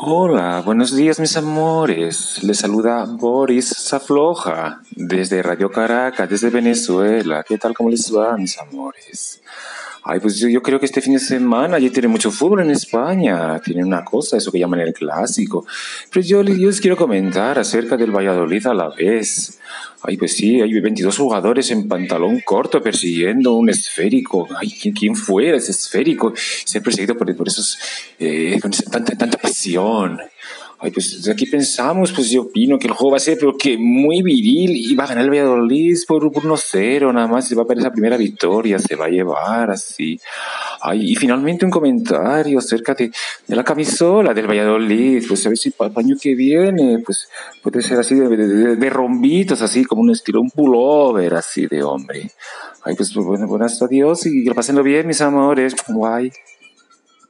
Hola, buenos días mis amores. Les saluda Boris Zafloja desde Radio Caracas, desde Venezuela. ¿Qué tal? ¿Cómo les va mis amores? Ay, pues yo, creo que este fin de semana ya tiene mucho fútbol en España. Tienen una cosa, eso que llaman el clásico. Pero yo, les- quiero comentar acerca del Valladolid a la vez. Ay, pues sí, hay 22 jugadores en pantalón corto persiguiendo un esférico. Ay, ¿quién, quién fuera ese esférico? Ser perseguido por, por esos, eh, con tanta, tanta pasión. Ay, pues aquí pensamos, pues yo opino que el juego va a ser, pero que muy viril y va a ganar el Valladolid por, por 1-0, nada más, se va a ver esa primera victoria, se va a llevar así. Ay, y finalmente un comentario acerca de, la camisola del Valladolid, pues a ver si para el año que viene, pues puede ser así de, de, rombitos, así como un estilo, un pullover así de hombre. Ay, pues bueno, buenas adiós y que lo pasen bien, mis amores. Bye.